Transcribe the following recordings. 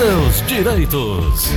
seus direitos.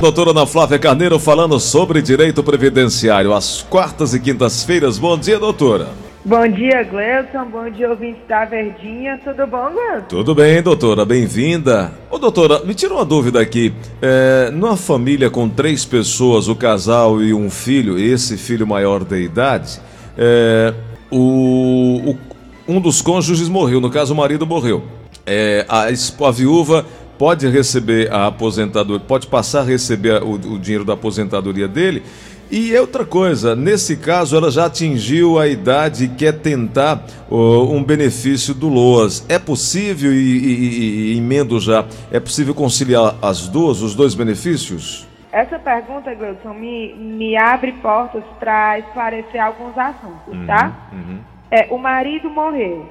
Doutora Ana Flávia Carneiro falando sobre direito previdenciário às quartas e quintas-feiras. Bom dia, doutora. Bom dia, Gleison. Bom dia, ouvinte da Verdinha. Tudo bom, Gleison? Tudo bem, doutora. Bem-vinda. Ô, doutora, me tira uma dúvida aqui. É, numa família com três pessoas, o casal e um filho, esse filho maior de idade, é, o, o, um dos cônjuges morreu, no caso, o marido morreu. É, a, a viúva pode receber a aposentadoria, pode passar a receber o, o dinheiro da aposentadoria dele e outra coisa, nesse caso ela já atingiu a idade e quer tentar uh, um benefício do LOAS. É possível, e, e, e, emendo já, é possível conciliar as duas, os dois benefícios? Essa pergunta, Gleudson, me, me abre portas para esclarecer alguns assuntos, uhum, tá? Uhum. É, o marido morreu.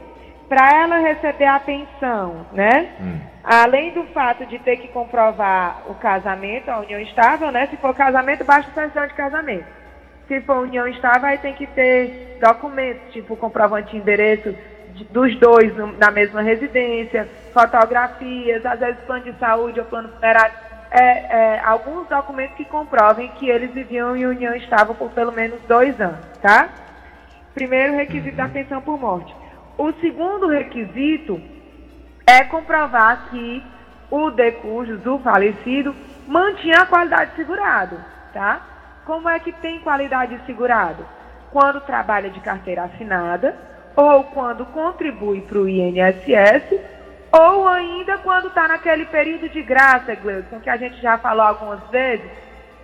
Para ela receber a pensão, né? Uhum Além do fato de ter que comprovar o casamento, a união estável, né? Se for casamento, basta certidão de casamento. Se for união estável, aí tem que ter documentos, tipo comprovante de endereço dos dois na mesma residência, fotografias, às vezes plano de saúde ou plano funerário. É, é, alguns documentos que comprovem que eles viviam em união estável por pelo menos dois anos, tá? Primeiro requisito da pensão por morte. O segundo requisito é comprovar que o decujus, o falecido, mantinha a qualidade de segurado, tá? Como é que tem qualidade de segurado? Quando trabalha de carteira assinada, ou quando contribui para o INSS, ou ainda quando está naquele período de graça, Gleudson, que a gente já falou algumas vezes,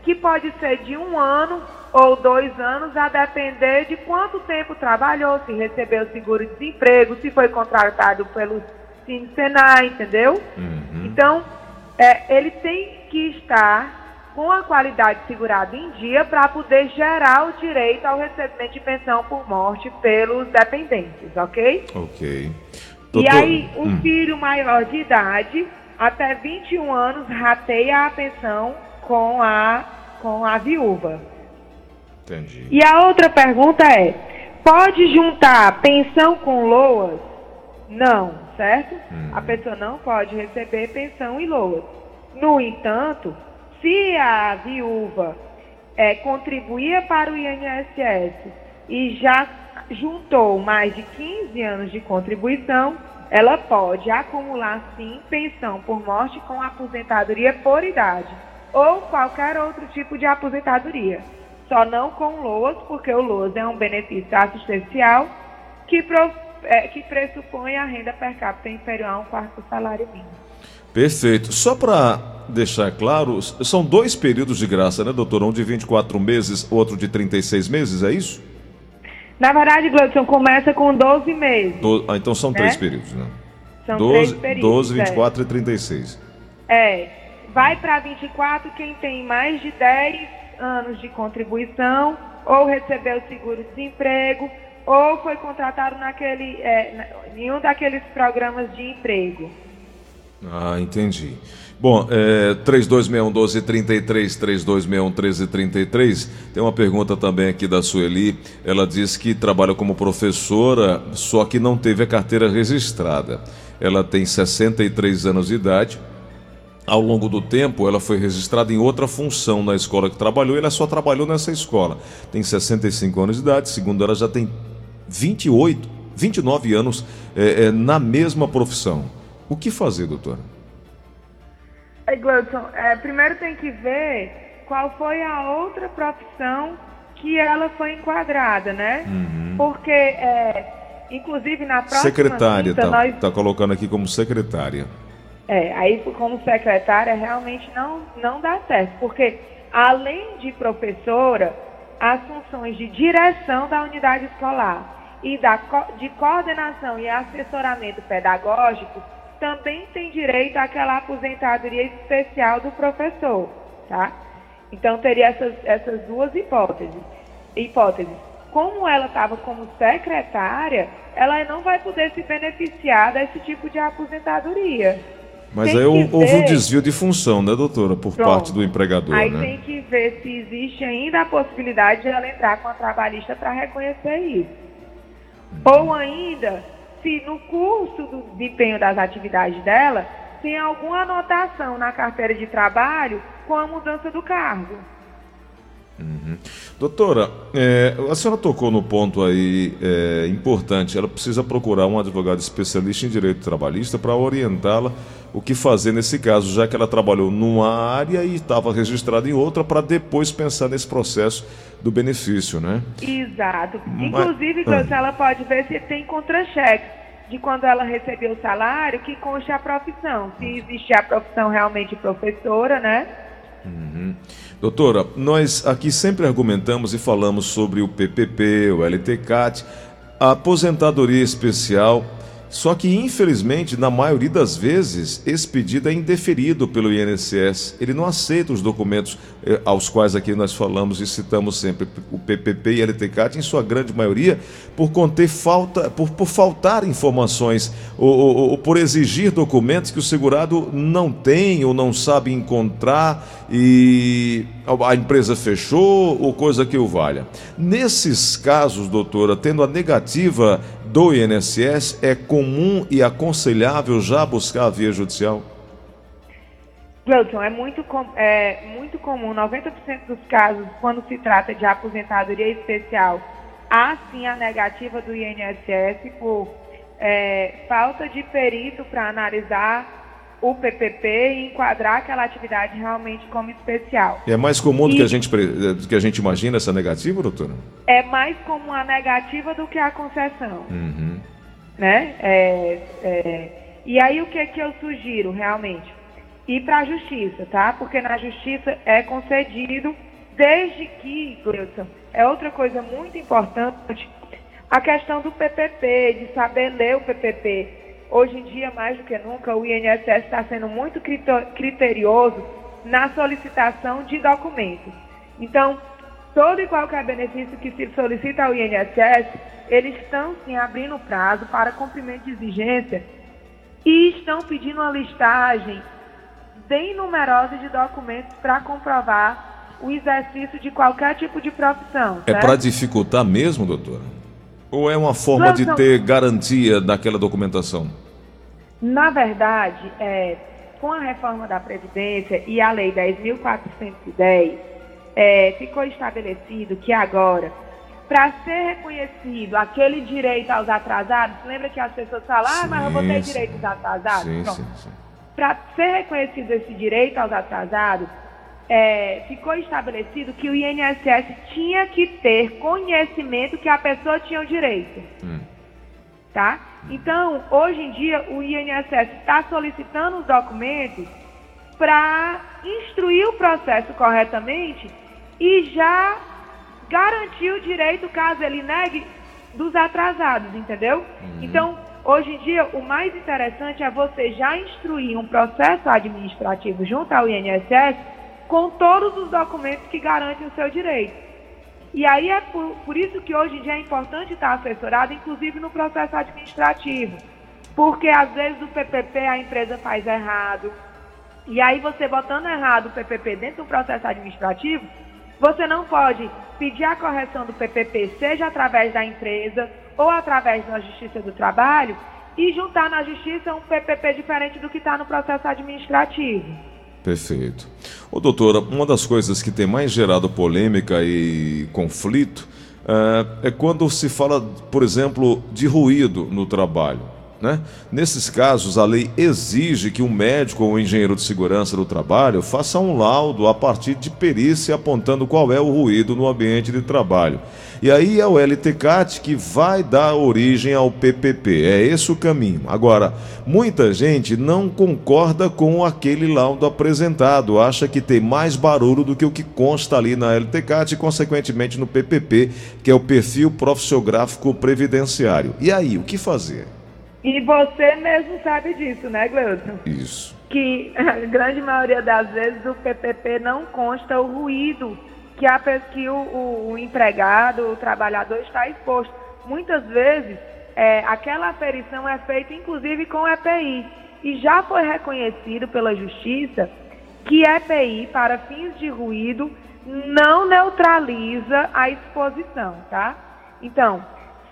que pode ser de um ano ou dois anos, a depender de quanto tempo trabalhou, se recebeu seguro-desemprego, se foi contratado pelos Cine Senai, entendeu? Uhum. Então, é, ele tem que estar com a qualidade segurada em dia para poder gerar o direito ao recebimento de pensão por morte pelos dependentes, ok? Ok. Doutor... E aí, o hum. filho maior de idade, até 21 anos, rateia a pensão com a, com a viúva. Entendi. E a outra pergunta é: pode juntar pensão com loas? Não certo? Uhum. A pessoa não pode receber pensão e loas. No entanto, se a viúva é, contribuía para o INSS e já juntou mais de 15 anos de contribuição, ela pode acumular sim pensão por morte com aposentadoria por idade ou qualquer outro tipo de aposentadoria. Só não com LOAS, porque o LOAS é um benefício assistencial que é, que pressupõe a renda per capita inferior a um quarto do salário mínimo. Perfeito. Só para deixar claro, são dois períodos de graça, né, doutor? Um de 24 meses, outro de 36 meses, é isso? Na verdade, Gleudson, começa com 12 meses. Do... Ah, então são né? três períodos, né? São 12, três períodos. 12, 24 é. e 36. É. Vai para 24 quem tem mais de 10 anos de contribuição ou recebeu seguro-desemprego ou foi contratado naquele, é, em um daqueles programas de emprego. Ah, entendi. Bom, é, 3261-1233, 3261-1333, tem uma pergunta também aqui da Sueli. Ela diz que trabalha como professora, só que não teve a carteira registrada. Ela tem 63 anos de idade. Ao longo do tempo, ela foi registrada em outra função na escola que trabalhou e ela só trabalhou nessa escola. Tem 65 anos de idade, segundo ela, já tem 28, 29 anos é, é, na mesma profissão. O que fazer, doutora? Ei, Gleudson, é, primeiro tem que ver qual foi a outra profissão que ela foi enquadrada, né? Uhum. Porque, é, inclusive na próxima Secretária, quinta, tá, nós... tá colocando aqui como secretária. É, aí como secretária realmente não, não dá certo, porque além de professora, as funções de direção da unidade escolar e da, de coordenação e assessoramento pedagógico também tem direito àquela aposentadoria especial do professor, tá? Então teria essas, essas duas hipóteses. hipóteses. Como ela estava como secretária, ela não vai poder se beneficiar desse tipo de aposentadoria. Mas tem aí houve ver... um desvio de função, né, doutora, por Pronto. parte do empregador, aí né? tem que ver se existe ainda a possibilidade de ela entrar com a trabalhista para reconhecer isso. Ou ainda, se no curso do desempenho das atividades dela tem alguma anotação na carteira de trabalho com a mudança do cargo. Uhum. Doutora, é, a senhora tocou no ponto aí é, importante. Ela precisa procurar um advogado especialista em direito trabalhista para orientá-la o que fazer nesse caso, já que ela trabalhou numa área e estava registrada em outra, para depois pensar nesse processo do benefício, né? Exato. Inclusive, Mas... Ah. ela pode ver se tem contra-cheque de quando ela recebeu o salário que conste a profissão. Se existe a profissão realmente professora, né? Uhum. Doutora, nós aqui sempre argumentamos e falamos sobre o PPP, o LTCAT, a aposentadoria especial só que, infelizmente, na maioria das vezes, esse pedido é indeferido pelo INSS. Ele não aceita os documentos eh, aos quais aqui nós falamos e citamos sempre, o PPP e LTCAT, em sua grande maioria, por conter falta, por, por faltar informações ou, ou, ou por exigir documentos que o segurado não tem ou não sabe encontrar e a empresa fechou ou coisa que o valha. Nesses casos, doutora, tendo a negativa do INSS, é comum e aconselhável já buscar a via judicial? Gleuton, é muito, é muito comum, 90% dos casos, quando se trata de aposentadoria especial, há sim a negativa do INSS por é, falta de perito para analisar o PPP e enquadrar aquela atividade realmente como especial. É mais comum do, que a gente, do que a gente imagina essa negativa, doutora? É mais comum a negativa do que a concessão. Uhum. Né? É, é, e aí o que, que eu sugiro realmente? Ir para a justiça, tá? Porque na justiça é concedido, desde que, Gleuton, é outra coisa muito importante, a questão do PPP, de saber ler o PPP Hoje em dia, mais do que nunca, o INSS está sendo muito criterioso na solicitação de documentos. Então, todo e qualquer benefício que se solicita ao INSS, eles estão sim abrindo prazo para cumprimento de exigência e estão pedindo uma listagem bem numerosa de documentos para comprovar o exercício de qualquer tipo de profissão. É para dificultar mesmo, doutora? Ou é uma forma de ter garantia daquela documentação? Na verdade, é, com a reforma da Previdência e a Lei 10.410, é, ficou estabelecido que agora, para ser reconhecido aquele direito aos atrasados, lembra que as pessoas falam, ah, mas eu vou ter direitos atrasados? Sim, sim, sim. Para ser reconhecido esse direito aos atrasados, é, ficou estabelecido que o INSS tinha que ter conhecimento que a pessoa tinha o direito. Hum. Tá? Então, hoje em dia, o INSS está solicitando os documentos para instruir o processo corretamente e já garantir o direito, caso ele negue, dos atrasados, entendeu? Uhum. Então, hoje em dia, o mais interessante é você já instruir um processo administrativo junto ao INSS com todos os documentos que garantem o seu direito. E aí é por, por isso que hoje em dia é importante estar assessorado, inclusive no processo administrativo. Porque às vezes o PPP a empresa faz errado. E aí você botando errado o PPP dentro do processo administrativo, você não pode pedir a correção do PPP, seja através da empresa ou através da Justiça do Trabalho, e juntar na Justiça um PPP diferente do que está no processo administrativo. Perfeito. Ô, doutora, uma das coisas que tem mais gerado polêmica e conflito é, é quando se fala, por exemplo, de ruído no trabalho. Né? Nesses casos, a lei exige que um médico ou um engenheiro de segurança do trabalho faça um laudo a partir de perícia apontando qual é o ruído no ambiente de trabalho. E aí é o LTCAT que vai dar origem ao PPP. É esse o caminho. Agora, muita gente não concorda com aquele laudo apresentado, acha que tem mais barulho do que o que consta ali na LTCAT e, consequentemente, no PPP, que é o perfil profissiográfico previdenciário. E aí, o que fazer? E você mesmo sabe disso, né, Gleuton? Isso. Que a grande maioria das vezes o PPP não consta o ruído que, a, que o, o, o empregado, o trabalhador está exposto. Muitas vezes, é, aquela aferição é feita inclusive com EPI. E já foi reconhecido pela Justiça que EPI, para fins de ruído, não neutraliza a exposição, tá? Então,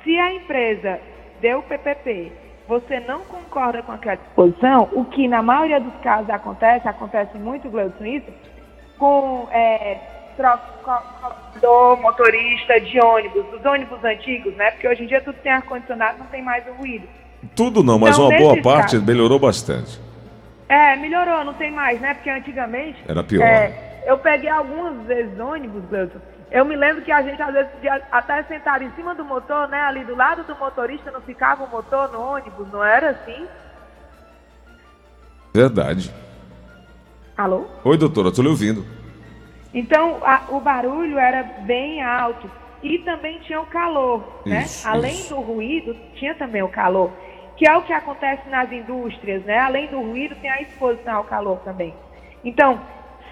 se a empresa deu PPP você não concorda com aquela disposição, o que na maioria dos casos acontece, acontece muito, Gleudson, isso, com é, do motorista de ônibus, dos ônibus antigos, né? Porque hoje em dia tudo tem ar-condicionado, não tem mais o ruído. Tudo não, mas então, uma boa parte casos, melhorou bastante. É, melhorou, não tem mais, né? Porque antigamente. Era pior. É, eu peguei algumas vezes ônibus, Gleudson. Eu me lembro que a gente às vezes até sentado em cima do motor, né? Ali do lado do motorista não ficava o motor no ônibus, não era assim? Verdade. Alô? Oi, doutora, estou lhe ouvindo. Então, a, o barulho era bem alto. E também tinha o calor, né? Isso, Além isso. do ruído, tinha também o calor. Que é o que acontece nas indústrias, né? Além do ruído, tem a exposição ao calor também. Então,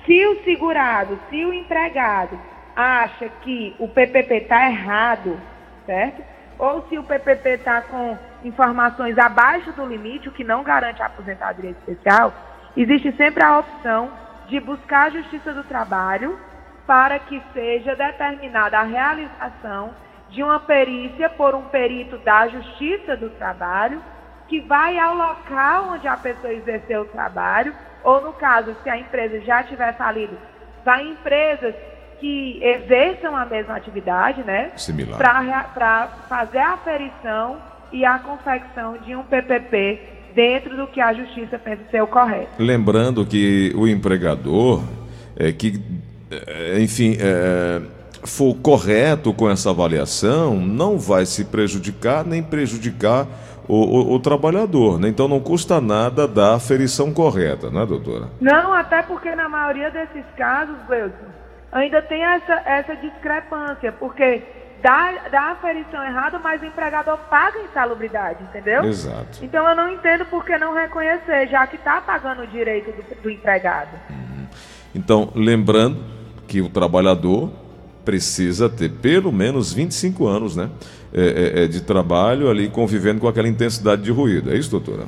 se o segurado, se o empregado acha que o PPP está errado, certo? Ou se o PPP está com informações abaixo do limite, o que não garante a aposentadoria especial, existe sempre a opção de buscar a Justiça do Trabalho para que seja determinada a realização de uma perícia por um perito da Justiça do Trabalho que vai ao local onde a pessoa exerceu o trabalho, ou no caso, se a empresa já tiver falido, vai em empresas que exerçam a mesma atividade, né? Similar. Para fazer a aferição e a confecção de um PPP dentro do que a justiça pensa ser o correto. Lembrando que o empregador é que, é, enfim, é, for correto com essa avaliação, não vai se prejudicar nem prejudicar o, o, o, trabalhador, né? Então não custa nada dar a aferição correta, né, doutora? Não, até porque na maioria desses casos, Gleuson, ainda tem essa, essa discrepância, porque dá, dá a aferição errada, mas o empregador paga insalubridade, entendeu? Exato. Então eu não entendo por que não reconhecer, já que está pagando o direito do, do empregado. Uhum. Então, lembrando que o trabalhador precisa ter pelo menos 25 anos né, é, é, é, de trabalho ali convivendo com aquela intensidade de ruído. É isso, doutora?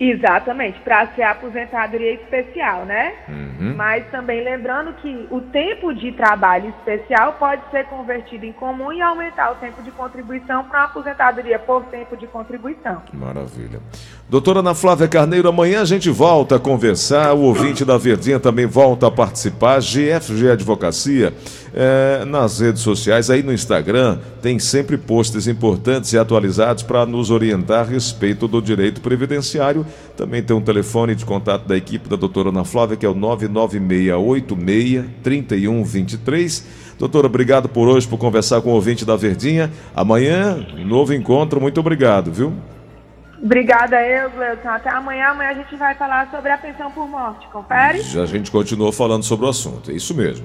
Exatamente, para ser aposentadoria especial, né? Uhum. Mas também lembrando que o tempo de trabalho especial pode ser convertido em comum e aumentar o tempo de contribuição para a aposentadoria por tempo de contribuição. Maravilha. Doutora Ana Flávia Carneiro, amanhã a gente volta a conversar, o ouvinte da Verdinha também volta a participar, GFG Advocacia, é, nas redes sociais, aí no Instagram, tem sempre posts importantes e atualizados para nos orientar a respeito do direito previdenciário também tem um telefone de contato da equipe da doutora Ana Flávia, que é o 99686-3123. Doutora, obrigado por hoje, por conversar com o ouvinte da Verdinha. Amanhã, novo encontro. Muito obrigado, viu? Obrigada eu, Gleuton. Até amanhã. Amanhã a gente vai falar sobre a pensão por morte. Confere? A gente continua falando sobre o assunto. É isso mesmo.